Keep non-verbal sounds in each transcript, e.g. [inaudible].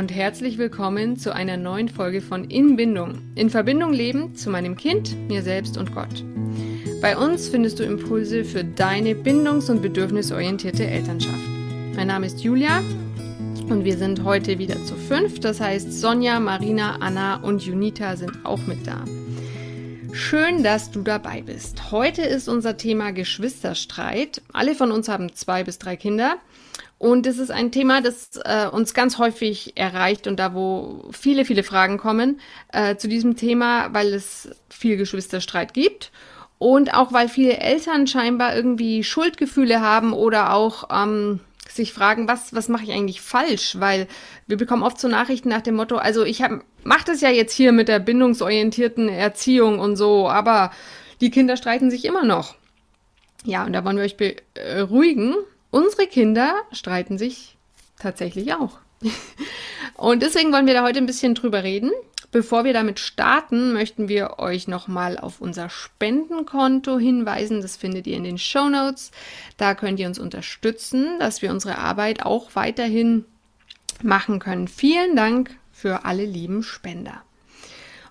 und herzlich willkommen zu einer neuen Folge von In Bindung. In Verbindung leben zu meinem Kind, mir selbst und Gott. Bei uns findest du Impulse für deine bindungs- und bedürfnisorientierte Elternschaft. Mein Name ist Julia und wir sind heute wieder zu fünf. Das heißt, Sonja, Marina, Anna und Junita sind auch mit da. Schön, dass du dabei bist. Heute ist unser Thema Geschwisterstreit. Alle von uns haben zwei bis drei Kinder. Und das ist ein Thema, das äh, uns ganz häufig erreicht und da, wo viele, viele Fragen kommen äh, zu diesem Thema, weil es viel Geschwisterstreit gibt und auch weil viele Eltern scheinbar irgendwie Schuldgefühle haben oder auch ähm, sich fragen, was, was mache ich eigentlich falsch? Weil wir bekommen oft so Nachrichten nach dem Motto, also ich mache das ja jetzt hier mit der bindungsorientierten Erziehung und so, aber die Kinder streiten sich immer noch. Ja, und da wollen wir euch beruhigen. Unsere Kinder streiten sich tatsächlich auch. [laughs] Und deswegen wollen wir da heute ein bisschen drüber reden. Bevor wir damit starten, möchten wir euch nochmal auf unser Spendenkonto hinweisen. Das findet ihr in den Show Notes. Da könnt ihr uns unterstützen, dass wir unsere Arbeit auch weiterhin machen können. Vielen Dank für alle lieben Spender.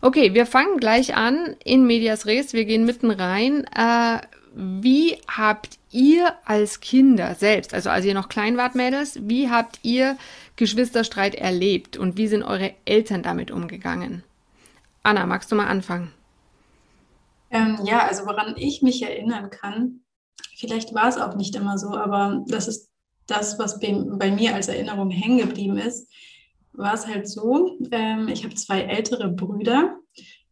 Okay, wir fangen gleich an in Medias Res. Wir gehen mitten rein. Äh, wie habt ihr als Kinder selbst, also als ihr noch klein wart, Mädels, wie habt ihr Geschwisterstreit erlebt und wie sind eure Eltern damit umgegangen? Anna, magst du mal anfangen? Ähm, ja, also woran ich mich erinnern kann, vielleicht war es auch nicht immer so, aber das ist das, was bei, bei mir als Erinnerung hängen geblieben ist, war es halt so, ähm, ich habe zwei ältere Brüder,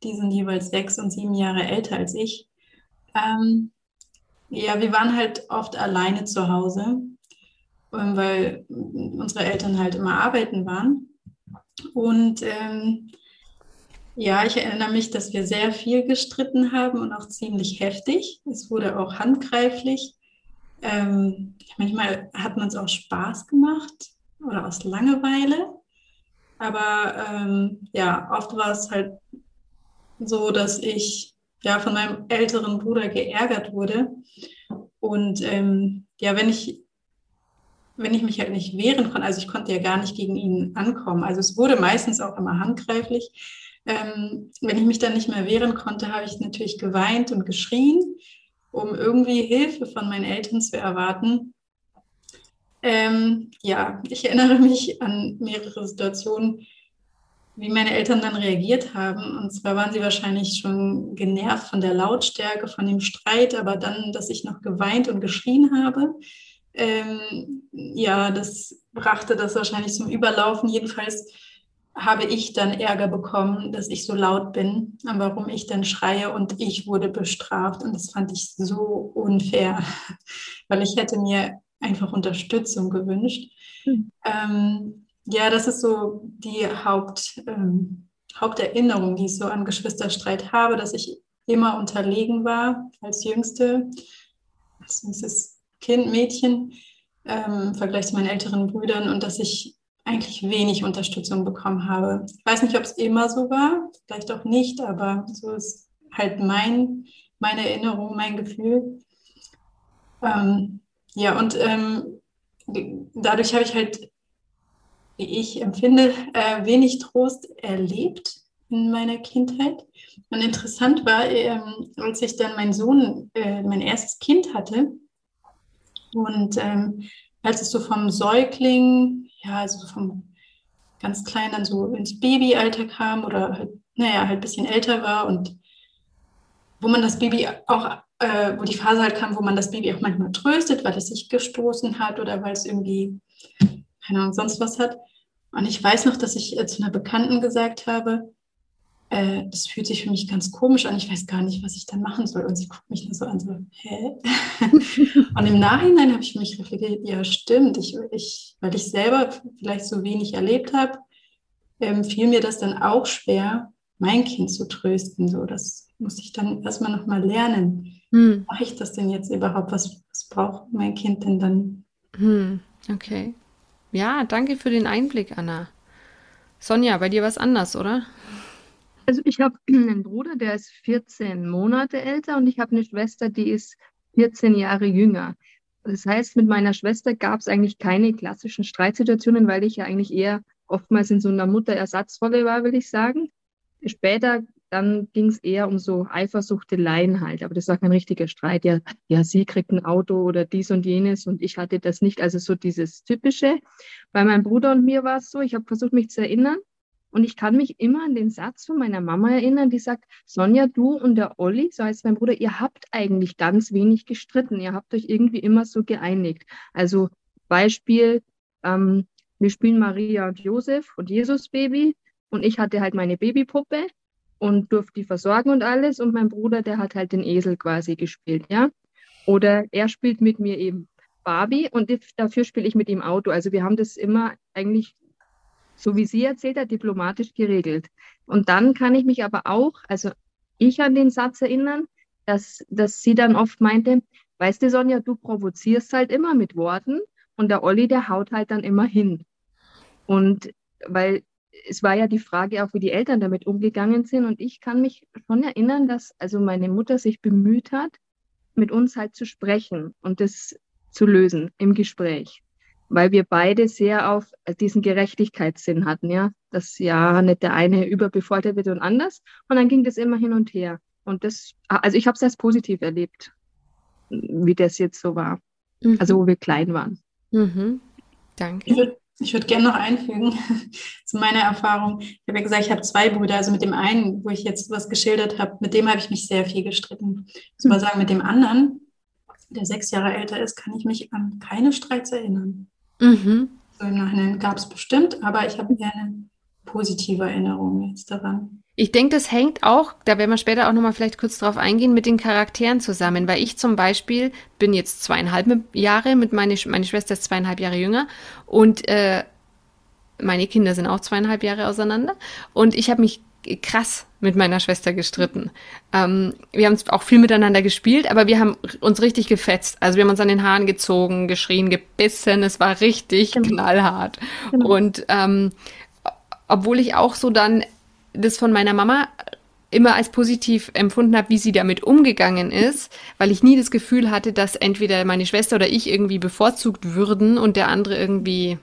die sind jeweils sechs und sieben Jahre älter als ich. Ähm, ja, wir waren halt oft alleine zu Hause, ähm, weil unsere Eltern halt immer arbeiten waren. Und ähm, ja, ich erinnere mich, dass wir sehr viel gestritten haben und auch ziemlich heftig. Es wurde auch handgreiflich. Ähm, manchmal hat man es auch Spaß gemacht oder aus Langeweile. Aber ähm, ja, oft war es halt so, dass ich ja von meinem älteren Bruder geärgert wurde. Und ähm, ja, wenn ich, wenn ich mich halt nicht wehren konnte, also ich konnte ja gar nicht gegen ihn ankommen. Also es wurde meistens auch immer handgreiflich. Ähm, wenn ich mich dann nicht mehr wehren konnte, habe ich natürlich geweint und geschrien, um irgendwie Hilfe von meinen Eltern zu erwarten. Ähm, ja, ich erinnere mich an mehrere Situationen, wie meine Eltern dann reagiert haben. Und zwar waren sie wahrscheinlich schon genervt von der Lautstärke, von dem Streit, aber dann, dass ich noch geweint und geschrien habe. Ähm, ja, das brachte das wahrscheinlich zum Überlaufen. Jedenfalls habe ich dann Ärger bekommen, dass ich so laut bin, warum ich dann schreie und ich wurde bestraft. Und das fand ich so unfair, [laughs] weil ich hätte mir einfach Unterstützung gewünscht. Mhm. Ähm, ja, das ist so die Haupt, ähm, Haupterinnerung, die ich so an Geschwisterstreit habe, dass ich immer unterlegen war als Jüngste, als jüngstes Kind, Mädchen, ähm, im Vergleich zu meinen älteren Brüdern und dass ich eigentlich wenig Unterstützung bekommen habe. Ich weiß nicht, ob es immer so war, vielleicht auch nicht, aber so ist halt mein, meine Erinnerung, mein Gefühl. Ähm, ja, und ähm, dadurch habe ich halt ich empfinde, äh, wenig Trost erlebt in meiner Kindheit. Und interessant war, ähm, als ich dann meinen Sohn, äh, mein erstes Kind hatte, und ähm, als es so vom Säugling, ja, also vom ganz klein dann so ins Babyalter kam oder halt, naja, halt ein bisschen älter war und wo man das Baby auch, äh, wo die Phase halt kam, wo man das Baby auch manchmal tröstet, weil es sich gestoßen hat oder weil es irgendwie keine Ahnung, sonst was hat. Und ich weiß noch, dass ich äh, zu einer Bekannten gesagt habe, äh, das fühlt sich für mich ganz komisch an, ich weiß gar nicht, was ich dann machen soll. Und sie guckt mich nur so an, so, hä? [laughs] und im Nachhinein habe ich mich reflektiert, ja, stimmt, ich, ich, weil ich selber vielleicht so wenig erlebt habe, ähm, fiel mir das dann auch schwer, mein Kind zu trösten. So, das muss ich dann erstmal nochmal lernen. Hm. Mache ich das denn jetzt überhaupt? Was, was braucht mein Kind denn dann? Hm. Okay. Ja, danke für den Einblick, Anna. Sonja, bei dir was anders, oder? Also ich habe [clears throat] einen Bruder, der ist 14 Monate älter und ich habe eine Schwester, die ist 14 Jahre jünger. Das heißt, mit meiner Schwester gab es eigentlich keine klassischen Streitsituationen, weil ich ja eigentlich eher oftmals in so einer Mutterersatzrolle war, will ich sagen. Später dann ging es eher um so Eifersuchteleien halt, aber das war kein richtiger Streit. Ja, ja, sie kriegt ein Auto oder dies und jenes und ich hatte das nicht. Also so dieses Typische. Bei meinem Bruder und mir war es so, ich habe versucht, mich zu erinnern und ich kann mich immer an den Satz von meiner Mama erinnern, die sagt, Sonja, du und der Olli, so heißt mein Bruder, ihr habt eigentlich ganz wenig gestritten. Ihr habt euch irgendwie immer so geeinigt. Also Beispiel, ähm, wir spielen Maria und Josef und Jesus Baby und ich hatte halt meine Babypuppe und durfte die versorgen und alles. Und mein Bruder, der hat halt den Esel quasi gespielt, ja. Oder er spielt mit mir eben Barbie und dafür spiele ich mit ihm Auto. Also wir haben das immer eigentlich, so wie sie erzählt hat, diplomatisch geregelt. Und dann kann ich mich aber auch, also ich an den Satz erinnern, dass, dass sie dann oft meinte, weißt du, Sonja, du provozierst halt immer mit Worten und der Olli, der haut halt dann immer hin. Und weil es war ja die Frage auch, wie die Eltern damit umgegangen sind. Und ich kann mich schon erinnern, dass also meine Mutter sich bemüht hat, mit uns halt zu sprechen und das zu lösen im Gespräch. Weil wir beide sehr auf diesen Gerechtigkeitssinn hatten, ja, dass ja nicht der eine überbefordert wird und anders. Und dann ging das immer hin und her. Und das, also ich habe es als positiv erlebt, wie das jetzt so war. Mhm. Also wo wir klein waren. Mhm. Danke. Ich würde gerne noch einfügen [laughs] zu meiner Erfahrung. Ich habe ja gesagt, ich habe zwei Brüder. Also mit dem einen, wo ich jetzt was geschildert habe, mit dem habe ich mich sehr viel gestritten. Ich muss mal sagen, mit dem anderen, der sechs Jahre älter ist, kann ich mich an keine Streits erinnern. Mhm. So Im Nachhinein gab es bestimmt, aber ich habe eine positive Erinnerung jetzt daran. Ich denke, das hängt auch, da werden wir später auch nochmal vielleicht kurz drauf eingehen, mit den Charakteren zusammen, weil ich zum Beispiel bin jetzt zweieinhalb Jahre, mit meine, meine Schwester ist zweieinhalb Jahre jünger und äh, meine Kinder sind auch zweieinhalb Jahre auseinander und ich habe mich krass mit meiner Schwester gestritten. Ähm, wir haben auch viel miteinander gespielt, aber wir haben uns richtig gefetzt. Also wir haben uns an den Haaren gezogen, geschrien, gebissen. Es war richtig genau. knallhart. Genau. Und ähm, obwohl ich auch so dann das von meiner Mama immer als positiv empfunden habe, wie sie damit umgegangen ist, weil ich nie das Gefühl hatte, dass entweder meine Schwester oder ich irgendwie bevorzugt würden und der andere irgendwie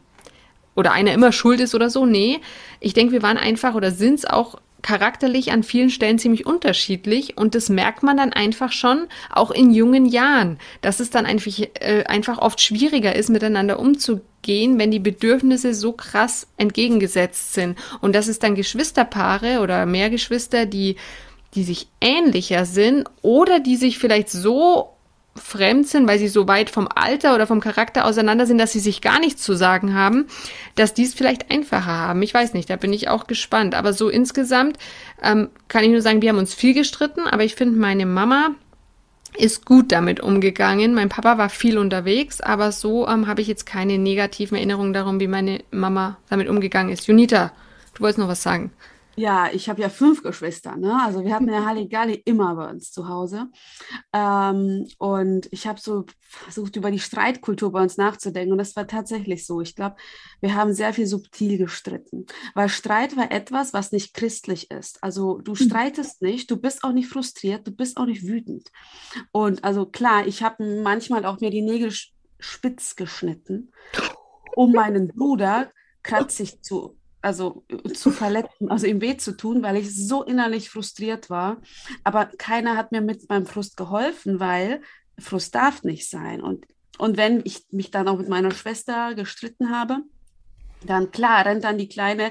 oder einer immer schuld ist oder so. Nee, ich denke, wir waren einfach oder sind es auch charakterlich an vielen Stellen ziemlich unterschiedlich und das merkt man dann einfach schon auch in jungen Jahren, dass es dann einfach, äh, einfach oft schwieriger ist, miteinander umzugehen, wenn die Bedürfnisse so krass entgegengesetzt sind. Und dass es dann Geschwisterpaare oder mehr Geschwister, die die sich ähnlicher sind oder die sich vielleicht so fremd sind, weil sie so weit vom Alter oder vom Charakter auseinander sind, dass sie sich gar nichts zu sagen haben, dass die es vielleicht einfacher haben. Ich weiß nicht, da bin ich auch gespannt. Aber so insgesamt ähm, kann ich nur sagen, wir haben uns viel gestritten, aber ich finde, meine Mama ist gut damit umgegangen. Mein Papa war viel unterwegs, aber so ähm, habe ich jetzt keine negativen Erinnerungen darum, wie meine Mama damit umgegangen ist. Junita, du wolltest noch was sagen. Ja, ich habe ja fünf Geschwister, ne? Also wir hatten ja Halligalli immer bei uns zu Hause. Ähm, und ich habe so versucht, über die Streitkultur bei uns nachzudenken. Und das war tatsächlich so. Ich glaube, wir haben sehr viel subtil gestritten. Weil Streit war etwas, was nicht christlich ist. Also du mhm. streitest nicht, du bist auch nicht frustriert, du bist auch nicht wütend. Und also klar, ich habe manchmal auch mir die Nägel spitz geschnitten, um meinen Bruder kratzig zu also äh, zu verletzen, also ihm weh zu tun, weil ich so innerlich frustriert war. Aber keiner hat mir mit meinem Frust geholfen, weil Frust darf nicht sein. Und, und wenn ich mich dann auch mit meiner Schwester gestritten habe, dann klar, rennt dann die Kleine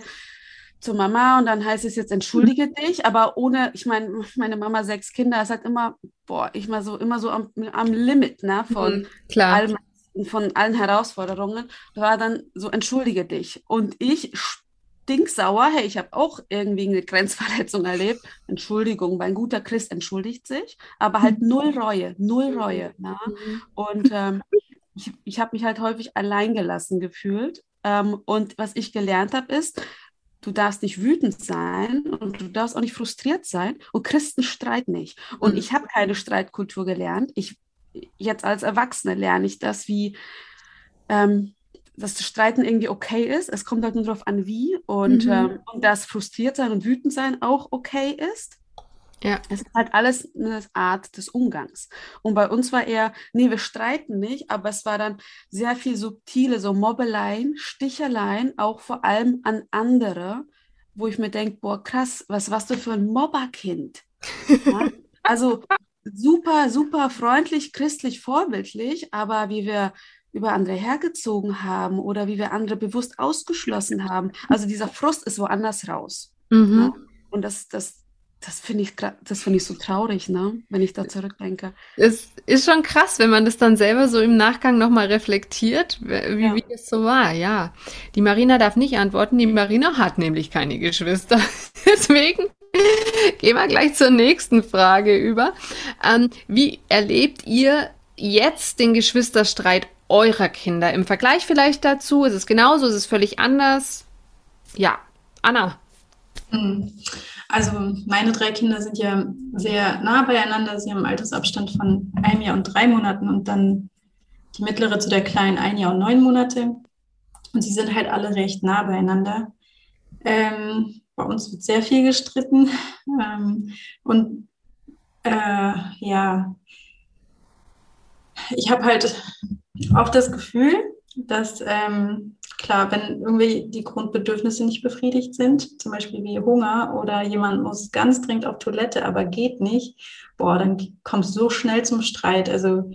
zur Mama und dann heißt es jetzt entschuldige dich, aber ohne, ich meine, meine Mama sechs Kinder, es hat immer, boah, ich mal so immer so am, am Limit, ne, von mhm, klar. allem von allen Herausforderungen, war dann so entschuldige dich und ich stinksauer, hey, ich habe auch irgendwie eine Grenzverletzung erlebt. Entschuldigung, mein guter Christ entschuldigt sich, aber halt mhm. [laughs] null Reue, null Reue. Ne? Und ähm, ich, ich habe mich halt häufig alleingelassen gefühlt. Ähm, und was ich gelernt habe, ist, du darfst nicht wütend sein und du darfst auch nicht frustriert sein. Und Christen streiten nicht. Und mhm. ich habe keine Streitkultur gelernt. Ich jetzt als Erwachsene lerne ich das, wie ähm, dass das Streiten irgendwie okay ist. Es kommt halt nur darauf an, wie. Und, mhm. ähm, und dass frustriert sein und wütend sein auch okay ist. Ja. Es ist halt alles eine Art des Umgangs. Und bei uns war eher, nee, wir streiten nicht, aber es war dann sehr viel subtile, so Mobbeleien, Sticheleien, auch vor allem an andere, wo ich mir denke, boah, krass, was warst du für ein Mobberkind? Ja? [laughs] Also super, super freundlich, christlich, vorbildlich, aber wie wir über andere hergezogen haben oder wie wir andere bewusst ausgeschlossen haben. Also dieser Frust ist woanders raus. Mhm. Ja? Und das, das, das finde ich, das finde ich so traurig, ne? wenn ich da zurückdenke. Es ist schon krass, wenn man das dann selber so im Nachgang nochmal reflektiert, wie, ja. wie es so war, ja. Die Marina darf nicht antworten, die Marina hat nämlich keine Geschwister. [laughs] Deswegen gehen wir gleich zur nächsten Frage über. Ähm, wie erlebt ihr jetzt den Geschwisterstreit eurer Kinder? Im Vergleich vielleicht dazu? Ist es genauso? Ist es völlig anders? Ja, Anna. Hm. Also meine drei Kinder sind ja sehr nah beieinander. Sie haben einen Altersabstand von einem Jahr und drei Monaten und dann die mittlere zu der kleinen ein Jahr und neun Monate. Und sie sind halt alle recht nah beieinander. Ähm, bei uns wird sehr viel gestritten. Ähm, und äh, ja, ich habe halt auch das Gefühl, dass ähm, klar, wenn irgendwie die Grundbedürfnisse nicht befriedigt sind, zum Beispiel wie Hunger oder jemand muss ganz dringend auf Toilette, aber geht nicht, boah, dann kommt es so schnell zum Streit. Also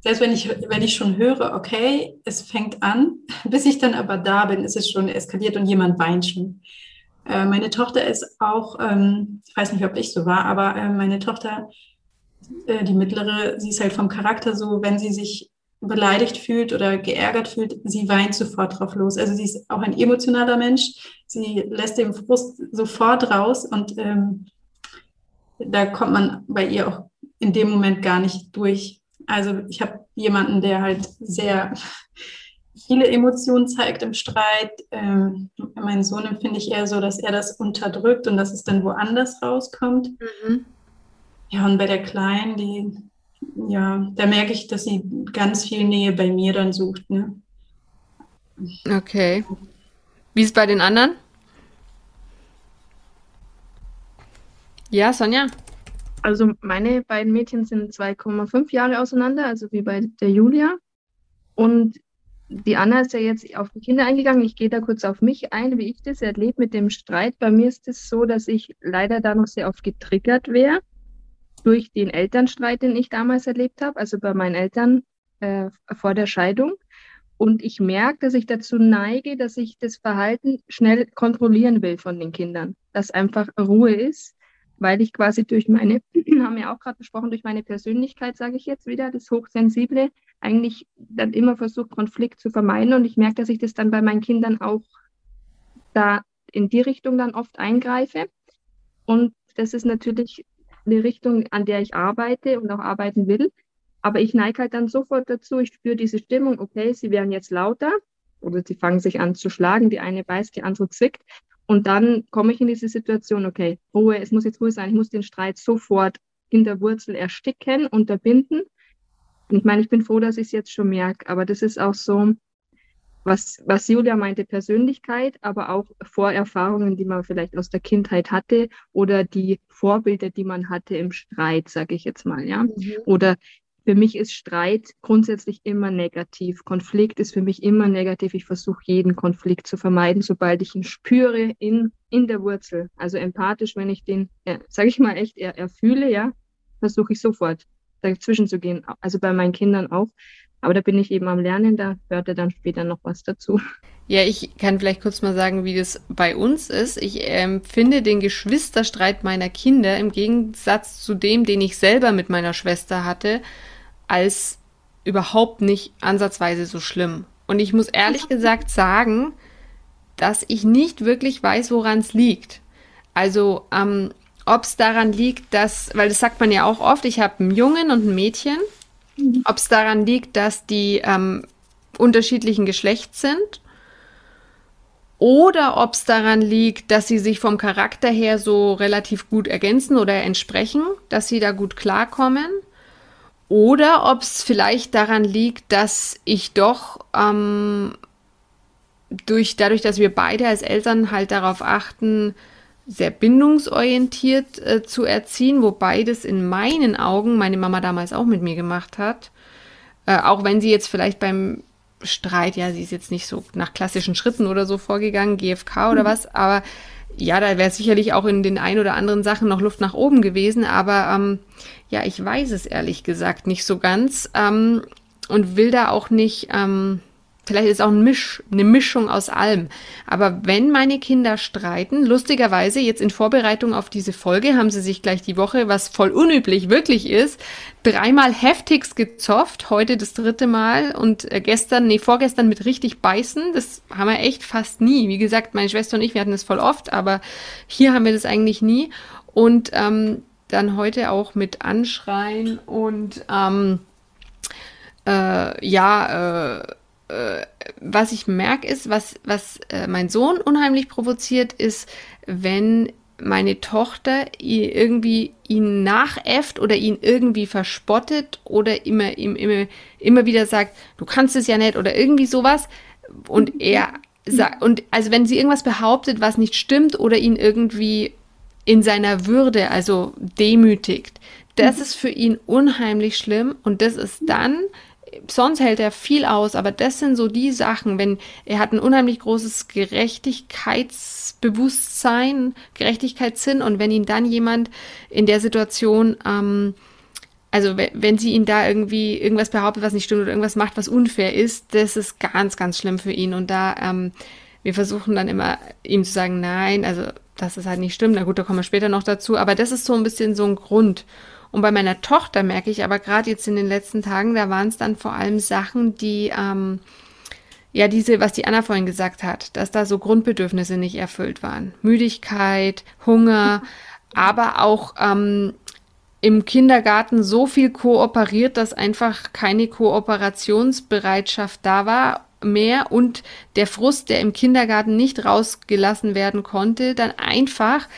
selbst wenn ich, wenn ich schon höre, okay, es fängt an, [laughs] bis ich dann aber da bin, ist es schon eskaliert und jemand weint schon. Äh, meine Tochter ist auch, ähm, ich weiß nicht, ob ich so war, aber äh, meine Tochter, äh, die mittlere, sie ist halt vom Charakter so, wenn sie sich beleidigt fühlt oder geärgert fühlt, sie weint sofort drauf los. Also sie ist auch ein emotionaler Mensch. Sie lässt den Frust sofort raus und ähm, da kommt man bei ihr auch in dem Moment gar nicht durch. Also ich habe jemanden, der halt sehr viele Emotionen zeigt im Streit. Ähm, mein Sohn empfinde ich eher so, dass er das unterdrückt und dass es dann woanders rauskommt. Mhm. Ja, und bei der Kleinen, die ja, da merke ich, dass sie ganz viel Nähe bei mir dann sucht. Ne? Okay. Wie ist es bei den anderen? Ja, Sonja. Also meine beiden Mädchen sind 2,5 Jahre auseinander, also wie bei der Julia. Und die Anna ist ja jetzt auf die Kinder eingegangen. Ich gehe da kurz auf mich ein, wie ich das erlebe mit dem Streit. Bei mir ist es so, dass ich leider da noch sehr oft getriggert wäre durch den Elternstreit, den ich damals erlebt habe, also bei meinen Eltern äh, vor der Scheidung. Und ich merke, dass ich dazu neige, dass ich das Verhalten schnell kontrollieren will von den Kindern, dass einfach Ruhe ist, weil ich quasi durch meine, [clears throat] haben wir auch gerade besprochen, durch meine Persönlichkeit, sage ich jetzt wieder, das Hochsensible, eigentlich dann immer versuche, Konflikt zu vermeiden. Und ich merke, dass ich das dann bei meinen Kindern auch da in die Richtung dann oft eingreife. Und das ist natürlich eine Richtung, an der ich arbeite und auch arbeiten will. Aber ich neige halt dann sofort dazu, ich spüre diese Stimmung, okay, sie werden jetzt lauter oder sie fangen sich an zu schlagen, die eine beißt, die andere zwickt. Und dann komme ich in diese Situation, okay, Ruhe, es muss jetzt Ruhe sein, ich muss den Streit sofort in der Wurzel ersticken, unterbinden. Und ich meine, ich bin froh, dass ich es jetzt schon merke, aber das ist auch so, was, was Julia meinte, Persönlichkeit, aber auch Vorerfahrungen, die man vielleicht aus der Kindheit hatte oder die Vorbilder, die man hatte im Streit, sage ich jetzt mal, ja. Mhm. Oder für mich ist Streit grundsätzlich immer negativ. Konflikt ist für mich immer negativ. Ich versuche jeden Konflikt zu vermeiden, sobald ich ihn spüre in, in der Wurzel. Also empathisch, wenn ich den, ja, sage ich mal echt, er, erfühle, ja, versuche ich sofort dazwischen zu gehen. Also bei meinen Kindern auch. Aber da bin ich eben am Lernen, da hört er dann später noch was dazu. Ja, ich kann vielleicht kurz mal sagen, wie das bei uns ist. Ich empfinde ähm, den Geschwisterstreit meiner Kinder im Gegensatz zu dem, den ich selber mit meiner Schwester hatte, als überhaupt nicht ansatzweise so schlimm. Und ich muss ehrlich [laughs] gesagt sagen, dass ich nicht wirklich weiß, woran es liegt. Also, ähm, ob es daran liegt, dass, weil das sagt man ja auch oft, ich habe einen Jungen und ein Mädchen Ob es daran liegt, dass die ähm, unterschiedlichen Geschlechts sind oder ob es daran liegt, dass sie sich vom Charakter her so relativ gut ergänzen oder entsprechen, dass sie da gut klarkommen. Oder ob es vielleicht daran liegt, dass ich doch ähm, durch, dadurch, dass wir beide als Eltern halt darauf achten, sehr bindungsorientiert äh, zu erziehen, wobei das in meinen Augen meine Mama damals auch mit mir gemacht hat. Äh, auch wenn sie jetzt vielleicht beim Streit, ja, sie ist jetzt nicht so nach klassischen Schritten oder so vorgegangen, GFK oder mhm. was, aber ja, da wäre sicherlich auch in den ein oder anderen Sachen noch Luft nach oben gewesen, aber ähm, ja, ich weiß es ehrlich gesagt nicht so ganz ähm, und will da auch nicht, ähm, vielleicht ist auch ein Misch, eine Mischung aus allem. Aber wenn meine Kinder streiten, lustigerweise jetzt in Vorbereitung auf diese Folge haben sie sich gleich die Woche, was voll unüblich wirklich ist, dreimal heftigst gezofft, heute das dritte Mal und äh, gestern, nee, vorgestern mit richtig beißen. Das haben wir echt fast nie. Wie gesagt, meine Schwester und ich, wir hatten das voll oft, aber hier haben wir das eigentlich nie. Und ähm, dann heute auch mit Anschreien und ähm, äh, ja, äh, äh, was ich merke, ist, was, was äh, mein Sohn unheimlich provoziert, ist, wenn meine Tochter irgendwie ihn nachäfft oder ihn irgendwie verspottet oder immer, ihm, immer, immer wieder sagt, du kannst es ja nicht oder irgendwie sowas. Und er sagt, und also wenn sie irgendwas behauptet, was nicht stimmt oder ihn irgendwie in seiner Würde, also demütigt, das mhm. ist für ihn unheimlich schlimm und das ist dann sonst hält er viel aus, aber das sind so die Sachen, wenn er hat ein unheimlich großes Gerechtigkeitsbewusstsein, Gerechtigkeitssinn und wenn ihn dann jemand in der Situation, ähm, also wenn sie ihn da irgendwie irgendwas behauptet, was nicht stimmt oder irgendwas macht, was unfair ist, das ist ganz, ganz schlimm für ihn und da ähm, wir versuchen dann immer ihm zu sagen, nein, also dass es halt nicht stimmt. Na gut, da kommen wir später noch dazu, aber das ist so ein bisschen so ein Grund. Und bei meiner Tochter merke ich aber gerade jetzt in den letzten Tagen, da waren es dann vor allem Sachen, die, ähm, ja, diese, was die Anna vorhin gesagt hat, dass da so Grundbedürfnisse nicht erfüllt waren. Müdigkeit, Hunger, [laughs] aber auch ähm, im Kindergarten so viel kooperiert, dass einfach keine Kooperationsbereitschaft da war mehr und der Frust, der im Kindergarten nicht rausgelassen werden konnte, dann einfach,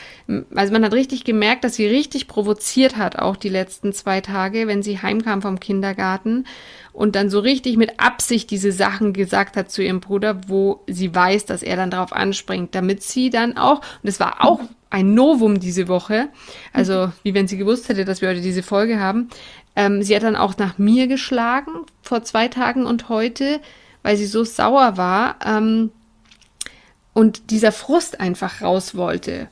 also man hat richtig gemerkt, dass sie richtig provoziert hat, auch die letzten zwei Tage, wenn sie heimkam vom Kindergarten und dann so richtig mit Absicht diese Sachen gesagt hat zu ihrem Bruder, wo sie weiß, dass er dann darauf anspringt, damit sie dann auch, und es war auch ein Novum diese Woche, also wie wenn sie gewusst hätte, dass wir heute diese Folge haben, ähm, sie hat dann auch nach mir geschlagen vor zwei Tagen und heute, weil sie so sauer war ähm, und dieser Frust einfach raus wollte.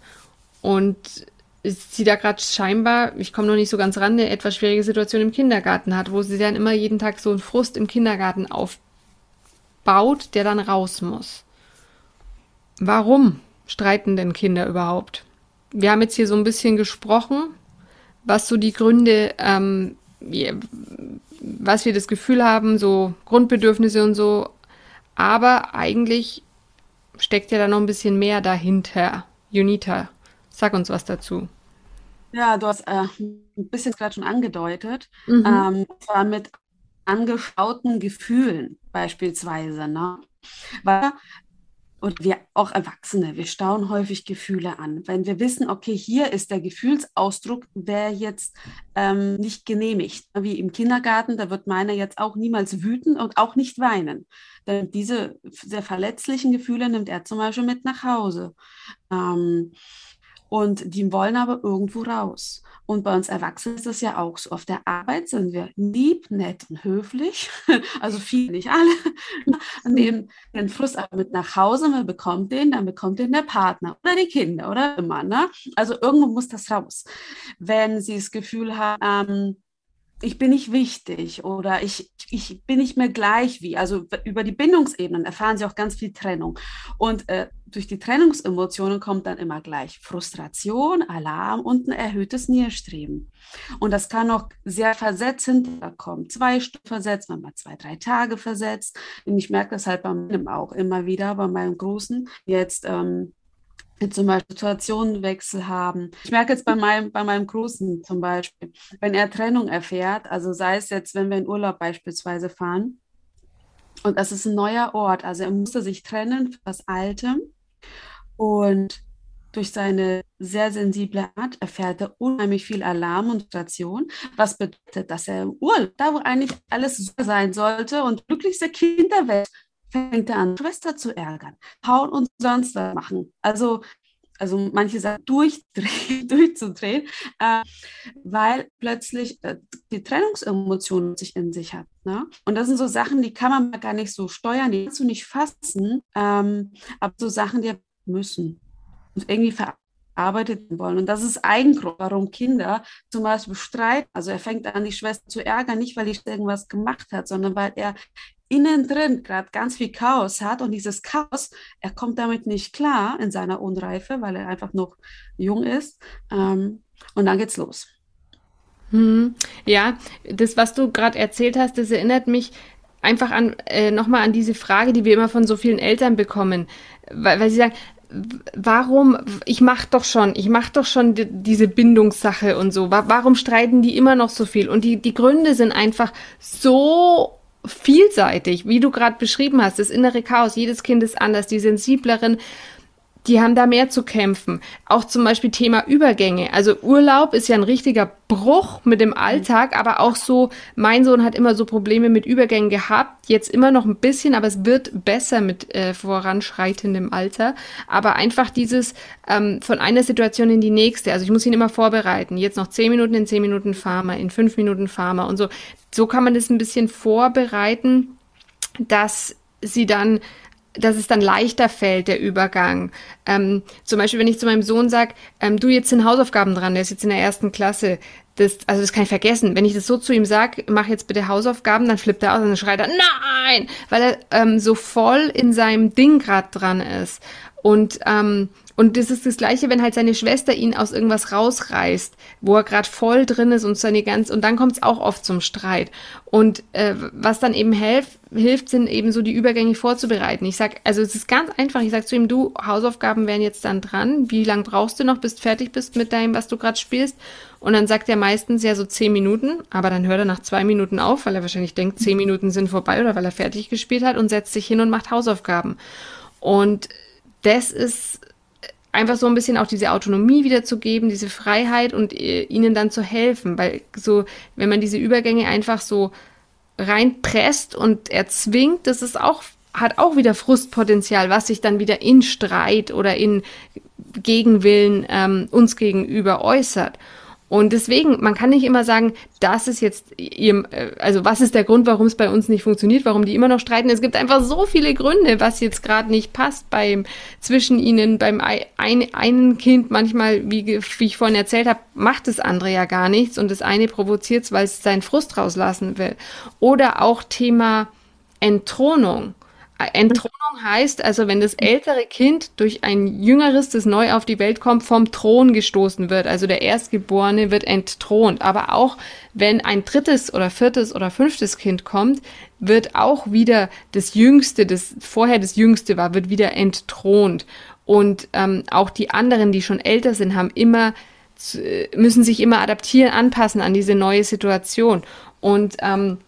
Und sie da gerade scheinbar, ich komme noch nicht so ganz ran, eine etwas schwierige Situation im Kindergarten hat, wo sie dann immer jeden Tag so einen Frust im Kindergarten aufbaut, der dann raus muss. Warum streiten denn Kinder überhaupt? Wir haben jetzt hier so ein bisschen gesprochen, was so die Gründe ähm, was wir das Gefühl haben, so Grundbedürfnisse und so. Aber eigentlich steckt ja da noch ein bisschen mehr dahinter. Junita, sag uns was dazu. Ja, du hast äh, ein bisschen gerade schon angedeutet, mhm. ähm, zwar mit angeschauten Gefühlen beispielsweise. Ne? Weil und wir auch Erwachsene, wir stauen häufig Gefühle an. Wenn wir wissen, okay, hier ist der Gefühlsausdruck, wäre jetzt ähm, nicht genehmigt. Wie im Kindergarten, da wird meiner jetzt auch niemals wüten und auch nicht weinen. Denn diese sehr verletzlichen Gefühle nimmt er zum Beispiel mit nach Hause. Ähm, und die wollen aber irgendwo raus. Und bei uns Erwachsenen ist das ja auch so. Auf der Arbeit sind wir lieb, nett und höflich. [laughs] Also viele, nicht alle. [laughs] Nehmen den Frust aber mit nach Hause, man bekommt den, dann bekommt den der Partner oder die Kinder oder immer. Ne? Also irgendwo muss das raus. Wenn sie das Gefühl haben, ich bin nicht wichtig oder ich, ich bin nicht mehr gleich wie. Also über die Bindungsebenen erfahren sie auch ganz viel Trennung. Und äh, durch die Trennungsemotionen kommt dann immer gleich Frustration, Alarm und ein erhöhtes Nierstreben. Und das kann auch sehr versetzt hinterkommen. Zwei Stunden versetzt, manchmal zwei, drei Tage versetzt. Und ich merke das halt bei meinem auch immer wieder, bei meinem Großen. Jetzt ähm, zum Beispiel Situationenwechsel haben. Ich merke jetzt bei meinem, bei meinem Großen zum Beispiel, wenn er Trennung erfährt, also sei es jetzt, wenn wir in Urlaub beispielsweise fahren, und das ist ein neuer Ort, also er musste sich trennen für das Alte und durch seine sehr sensible Art erfährt er unheimlich viel Alarm und Situation, was bedeutet, dass er im Urlaub, da wo eigentlich alles sein sollte und glücklichste Kinderwelt, fängt er an, Schwester zu ärgern, hauen und sonst was machen. Also also manche sagen, durchdrehen, [laughs] durchzudrehen, äh, weil plötzlich äh, die Trennungsemotion sich in sich hat. Ne? Und das sind so Sachen, die kann man gar nicht so steuern, die kannst du nicht fassen, ähm, aber so Sachen, die müssen und irgendwie verarbeitet wollen. Und das ist ein Grund, warum Kinder zum Beispiel streiten. Also er fängt an, die Schwester zu ärgern, nicht weil die irgendwas gemacht hat, sondern weil er innen drin gerade ganz viel Chaos hat und dieses Chaos, er kommt damit nicht klar in seiner Unreife, weil er einfach noch jung ist. Ähm, und dann geht's los. Hm. Ja, das, was du gerade erzählt hast, das erinnert mich einfach an äh, nochmal an diese Frage, die wir immer von so vielen Eltern bekommen, weil, weil sie sagen, warum, ich mach doch schon, ich mach doch schon die, diese Bindungssache und so, warum streiten die immer noch so viel? Und die, die Gründe sind einfach so vielseitig, wie du gerade beschrieben hast, das innere Chaos, jedes Kind ist anders, die sensibleren die haben da mehr zu kämpfen. Auch zum Beispiel Thema Übergänge. Also Urlaub ist ja ein richtiger Bruch mit dem Alltag, aber auch so, mein Sohn hat immer so Probleme mit Übergängen gehabt, jetzt immer noch ein bisschen, aber es wird besser mit äh, voranschreitendem Alter. Aber einfach dieses ähm, von einer Situation in die nächste. Also ich muss ihn immer vorbereiten. Jetzt noch zehn Minuten, in zehn Minuten Farmer, in fünf Minuten Farmer und so. So kann man das ein bisschen vorbereiten, dass sie dann dass es dann leichter fällt, der Übergang. Ähm, zum Beispiel, wenn ich zu meinem Sohn sage, ähm, du jetzt sind Hausaufgaben dran, der ist jetzt in der ersten Klasse. Das, also das kann ich vergessen. Wenn ich das so zu ihm sage, mach jetzt bitte Hausaufgaben, dann flippt er aus und dann schreit er, nein, weil er ähm, so voll in seinem Ding grad dran ist. Und ähm, und das ist das Gleiche, wenn halt seine Schwester ihn aus irgendwas rausreißt, wo er gerade voll drin ist und seine ganz und dann kommt es auch oft zum Streit. Und äh, was dann eben helf, hilft, sind eben so die Übergänge vorzubereiten. Ich sag, also es ist ganz einfach. Ich sag zu ihm, du Hausaufgaben wären jetzt dann dran. Wie lang brauchst du noch, bis du fertig bist mit deinem, was du gerade spielst? Und dann sagt er meistens ja so zehn Minuten, aber dann hört er nach zwei Minuten auf, weil er wahrscheinlich denkt, zehn Minuten sind vorbei oder weil er fertig gespielt hat und setzt sich hin und macht Hausaufgaben. Und das ist einfach so ein bisschen auch diese Autonomie wiederzugeben, diese Freiheit und äh, ihnen dann zu helfen, weil so, wenn man diese Übergänge einfach so reinpresst und erzwingt, das ist auch, hat auch wieder Frustpotenzial, was sich dann wieder in Streit oder in Gegenwillen ähm, uns gegenüber äußert. Und deswegen, man kann nicht immer sagen, das ist jetzt ihr, äh, also was ist der Grund, warum es bei uns nicht funktioniert, warum die immer noch streiten. Es gibt einfach so viele Gründe, was jetzt gerade nicht passt beim zwischen ihnen, beim ein, einen Kind manchmal, wie, wie ich vorhin erzählt habe, macht das andere ja gar nichts und das eine provoziert es, weil es seinen Frust rauslassen will. Oder auch Thema Entthronung. Entthronung heißt also, wenn das ältere Kind durch ein jüngeres, das neu auf die Welt kommt, vom Thron gestoßen wird. Also der Erstgeborene wird entthront. Aber auch wenn ein drittes oder viertes oder fünftes Kind kommt, wird auch wieder das Jüngste, das vorher das Jüngste war, wird wieder entthront. Und ähm, auch die anderen, die schon älter sind, haben immer müssen sich immer adaptieren, anpassen an diese neue Situation. Und ähm,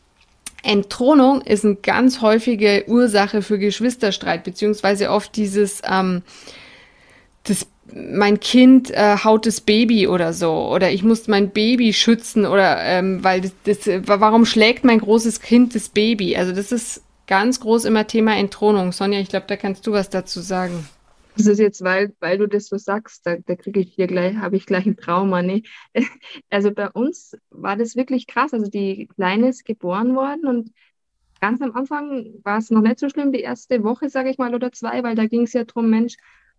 Entthronung ist eine ganz häufige Ursache für Geschwisterstreit, beziehungsweise oft dieses, ähm, das, mein Kind äh, haut das Baby oder so, oder ich muss mein Baby schützen, oder ähm, weil das, das, warum schlägt mein großes Kind das Baby? Also das ist ganz groß immer Thema Entthronung. Sonja, ich glaube, da kannst du was dazu sagen. Das ist jetzt, weil, weil du das so sagst, da, da kriege ich hier gleich, habe ich gleich ein Trauma. Ne? [laughs] Also bei uns war das wirklich krass. Also die Kleine ist geboren worden und ganz am Anfang war es noch nicht so schlimm, die erste Woche, sage ich mal, oder zwei, weil da ging es ja darum, Mensch,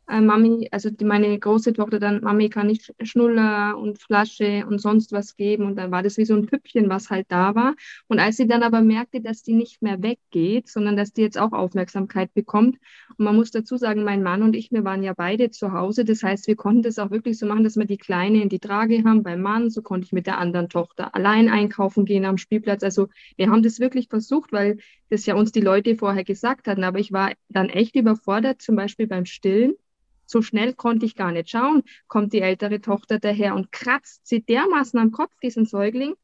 äh, Mami, also die, meine große Tochter dann, Mami kann ich Schnuller und Flasche und sonst was geben. Und dann war das wie so ein Püppchen, was halt da war. Und als sie dann aber merkte, dass die nicht mehr weggeht, sondern dass die jetzt auch Aufmerksamkeit bekommt. Und man muss dazu sagen, mein Mann und ich, wir waren ja beide zu Hause. Das heißt, wir konnten das auch wirklich so machen, dass wir die Kleine in die Trage haben beim Mann. So konnte ich mit der anderen Tochter allein einkaufen gehen am Spielplatz. Also wir haben das wirklich versucht, weil das ja uns die Leute vorher gesagt hatten. Aber ich war dann echt überfordert, zum Beispiel beim Stillen so schnell konnte ich gar nicht schauen, kommt die ältere Tochter daher und kratzt sie dermaßen am Kopf, diesen Säugling.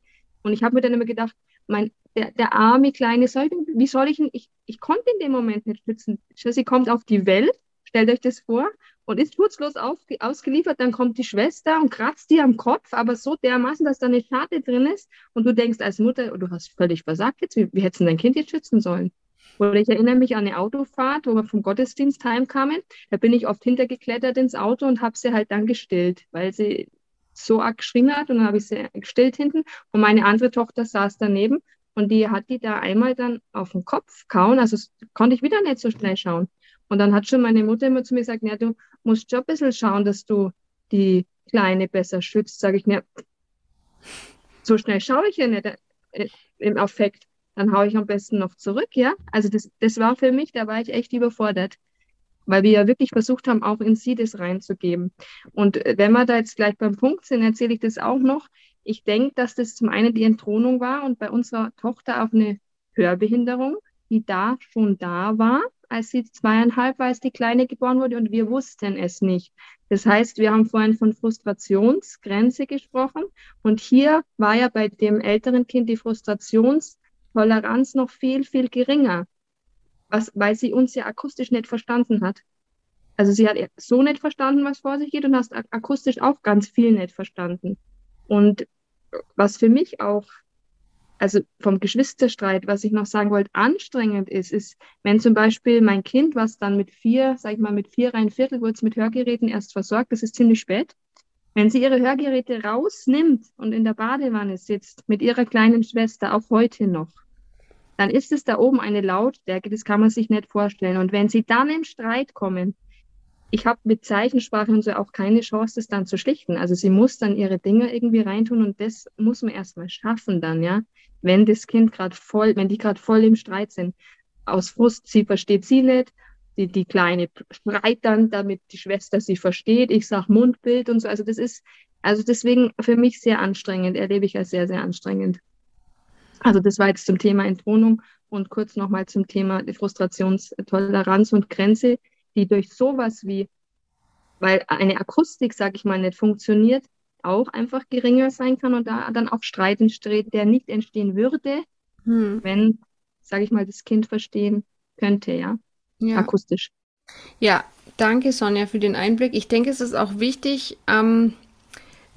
Und ich habe mir dann immer gedacht, mein, der, der arme kleine Säugling, wie soll ich ihn, ich, ich konnte in dem Moment nicht schützen. Sie kommt auf die Welt, stellt euch das vor, und ist schutzlos auf, ausgeliefert, dann kommt die Schwester und kratzt dir am Kopf, aber so dermaßen, dass da eine Schade drin ist und du denkst als Mutter, du hast völlig versagt jetzt, wie, wie hättest du dein Kind jetzt schützen sollen? Oder ich erinnere mich an eine Autofahrt, wo wir vom Gottesdienst heimkamen. Da bin ich oft hintergeklettert ins Auto und habe sie halt dann gestillt, weil sie so arg geschrien hat und dann habe ich sie gestillt hinten und meine andere Tochter saß daneben und die hat die da einmal dann auf den Kopf kauen, also konnte ich wieder nicht so schnell schauen. Und dann hat schon meine Mutter immer zu mir gesagt, du musst schon ein bisschen schauen, dass du die Kleine besser schützt. Sage ich mir, so schnell schaue ich ja nicht äh, im Affekt. Dann haue ich am besten noch zurück, ja. Also das, das war für mich, da war ich echt überfordert weil wir ja wirklich versucht haben, auch in sie das reinzugeben. Und äh, wenn wir da jetzt gleich beim Punkt sind, erzähle ich das auch noch. Ich denke, dass das zum einen die Entthronung war und bei unserer Tochter auch eine Hörbehinderung, die da schon da war, als sie zweieinhalb war, als die Kleine geboren wurde und wir wussten es nicht. Das heißt, wir haben vorhin von Frustrationsgrenze gesprochen und hier war ja bei dem älteren Kind die Frustrationstoleranz noch viel, viel geringer was, weil sie uns ja akustisch nicht verstanden hat. Also sie hat so nicht verstanden, was vor sich geht und hast akustisch auch ganz viel nicht verstanden. Und was für mich auch, also vom Geschwisterstreit, was ich noch sagen wollte, anstrengend ist, ist, wenn zum Beispiel mein Kind, was dann mit vier, sag ich mal, mit vier rein Viertel wurde mit Hörgeräten erst versorgt, das ist ziemlich spät. Wenn sie ihre Hörgeräte rausnimmt und in der Badewanne sitzt mit ihrer kleinen Schwester, auch heute noch, dann ist es da oben eine Lautstärke, das kann man sich nicht vorstellen. Und wenn sie dann in Streit kommen, ich habe mit Zeichensprache und so auch keine Chance, das dann zu schlichten. Also sie muss dann ihre Dinge irgendwie reintun und das muss man erstmal schaffen dann, ja. Wenn das Kind gerade voll, wenn die gerade voll im Streit sind, aus Frust, sie versteht sie nicht, die, die Kleine schreit dann, damit die Schwester sie versteht. Ich sage Mundbild und so. Also das ist, also deswegen für mich sehr anstrengend, erlebe ich als sehr, sehr anstrengend. Also das war jetzt zum Thema Entwohnung und kurz nochmal zum Thema Frustrationstoleranz und Grenze, die durch sowas wie, weil eine Akustik, sage ich mal, nicht funktioniert, auch einfach geringer sein kann und da dann auch Streit entsteht, der nicht entstehen würde, hm. wenn, sage ich mal, das Kind verstehen könnte, ja, ja. akustisch. Ja, danke Sonja für den Einblick. Ich denke, es ist auch wichtig, ähm,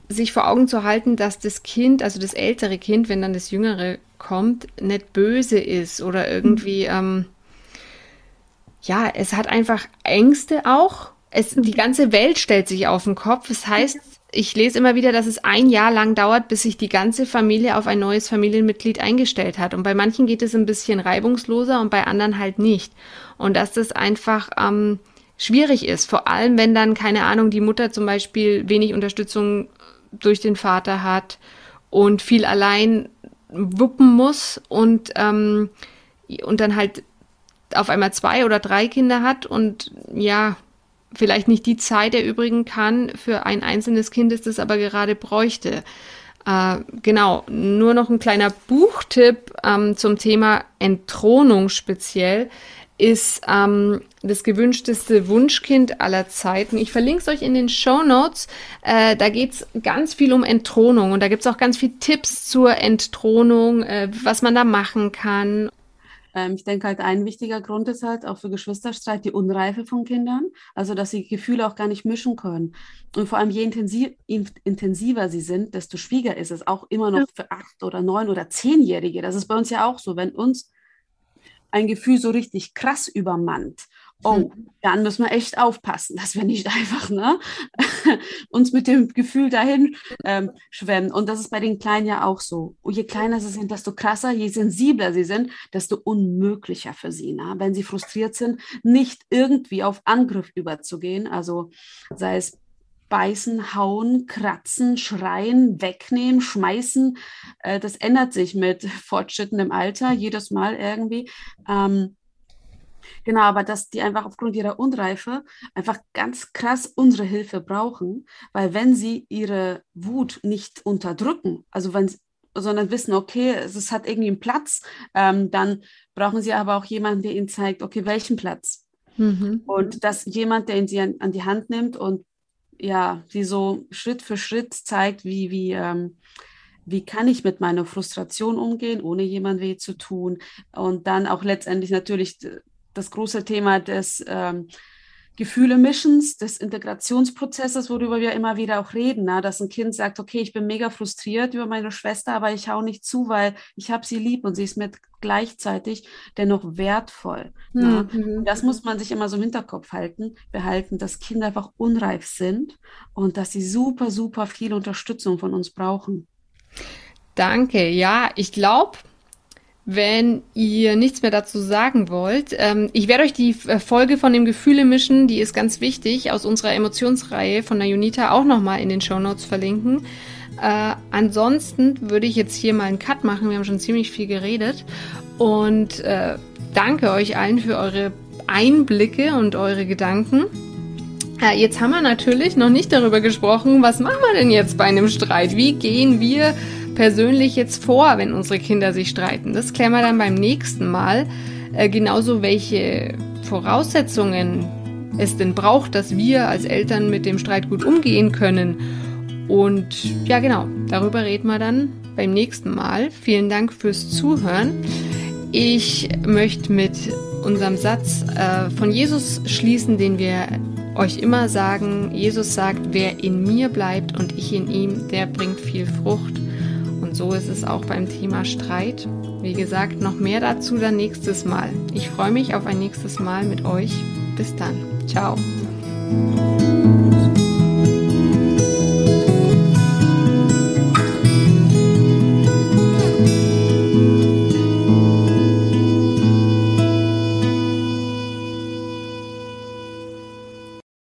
sich vor Augen zu halten, dass das Kind, also das ältere Kind, wenn dann das jüngere kommt, nicht böse ist oder irgendwie, mhm. ähm, ja, es hat einfach Ängste auch. Es, die mhm. ganze Welt stellt sich auf den Kopf. Das heißt, ich lese immer wieder, dass es ein Jahr lang dauert, bis sich die ganze Familie auf ein neues Familienmitglied eingestellt hat. Und bei manchen geht es ein bisschen reibungsloser und bei anderen halt nicht. Und dass das einfach ähm, schwierig ist. Vor allem, wenn dann, keine Ahnung, die Mutter zum Beispiel wenig Unterstützung durch den Vater hat und viel allein wuppen muss und, ähm, und dann halt auf einmal zwei oder drei Kinder hat und ja, vielleicht nicht die Zeit erübrigen kann für ein einzelnes Kind, das das aber gerade bräuchte. Äh, genau, nur noch ein kleiner Buchtipp ähm, zum Thema Entthronung speziell ist ähm, das gewünschteste Wunschkind aller Zeiten. Ich verlinke es euch in den Show Notes. Äh, da geht es ganz viel um Entthronung und da gibt es auch ganz viele Tipps zur Entthronung, äh, was man da machen kann. Ähm, ich denke halt, ein wichtiger Grund ist halt auch für Geschwisterstreit die Unreife von Kindern, also dass sie Gefühle auch gar nicht mischen können. Und vor allem je intensiv, intensiver sie sind, desto schwieriger ist es auch immer noch für acht oder neun oder zehnjährige. Das ist bei uns ja auch so, wenn uns ein Gefühl so richtig krass übermannt, oh, hm. dann müssen wir echt aufpassen, dass wir nicht [laughs] einfach ne, uns mit dem Gefühl dahin ähm, schwemmen. Und das ist bei den Kleinen ja auch so. Und je kleiner sie sind, desto krasser, je sensibler sie sind, desto unmöglicher für sie, ne? wenn sie frustriert sind, nicht irgendwie auf Angriff überzugehen. Also sei es beißen, hauen, kratzen, schreien, wegnehmen, schmeißen. Äh, das ändert sich mit [laughs] fortschrittendem Alter jedes Mal irgendwie. Ähm, genau, aber dass die einfach aufgrund ihrer Unreife einfach ganz krass unsere Hilfe brauchen, weil wenn sie ihre Wut nicht unterdrücken, also wenn sondern wissen, okay, es hat irgendwie einen Platz, ähm, dann brauchen sie aber auch jemanden, der ihnen zeigt, okay, welchen Platz. Mhm. Und dass jemand, der ihn sie an, an die Hand nimmt und ja, die so Schritt für Schritt zeigt, wie, wie, ähm, wie kann ich mit meiner Frustration umgehen, ohne jemand weh zu tun. Und dann auch letztendlich natürlich das große Thema des, ähm, Gefühle mischens, des Integrationsprozesses, worüber wir immer wieder auch reden, na, dass ein Kind sagt, okay, ich bin mega frustriert über meine Schwester, aber ich hau nicht zu, weil ich habe sie lieb und sie ist mir gleichzeitig dennoch wertvoll. Mhm. Na. Das muss man sich immer so im Hinterkopf halten, behalten, dass Kinder einfach unreif sind und dass sie super, super viel Unterstützung von uns brauchen. Danke. Ja, ich glaube, wenn ihr nichts mehr dazu sagen wollt. Ähm, ich werde euch die äh, Folge von dem Gefühle mischen, die ist ganz wichtig, aus unserer Emotionsreihe von der Junita auch nochmal in den Show Notes verlinken. Äh, ansonsten würde ich jetzt hier mal einen Cut machen. Wir haben schon ziemlich viel geredet. Und äh, danke euch allen für eure Einblicke und eure Gedanken. Äh, jetzt haben wir natürlich noch nicht darüber gesprochen, was machen wir denn jetzt bei einem Streit? Wie gehen wir persönlich jetzt vor, wenn unsere Kinder sich streiten? Das klären wir dann beim nächsten Mal. Äh, genauso welche Voraussetzungen es denn braucht, dass wir als Eltern mit dem Streit gut umgehen können. Und ja, genau, darüber reden wir dann beim nächsten Mal. Vielen Dank fürs Zuhören. Ich möchte mit unserem Satz äh, von Jesus schließen, den wir euch immer sagen. Jesus sagt, wer in mir bleibt und ich in ihm, der bringt viel Frucht so ist es auch beim Thema Streit. Wie gesagt, noch mehr dazu dann nächstes Mal. Ich freue mich auf ein nächstes Mal mit euch. Bis dann. Ciao.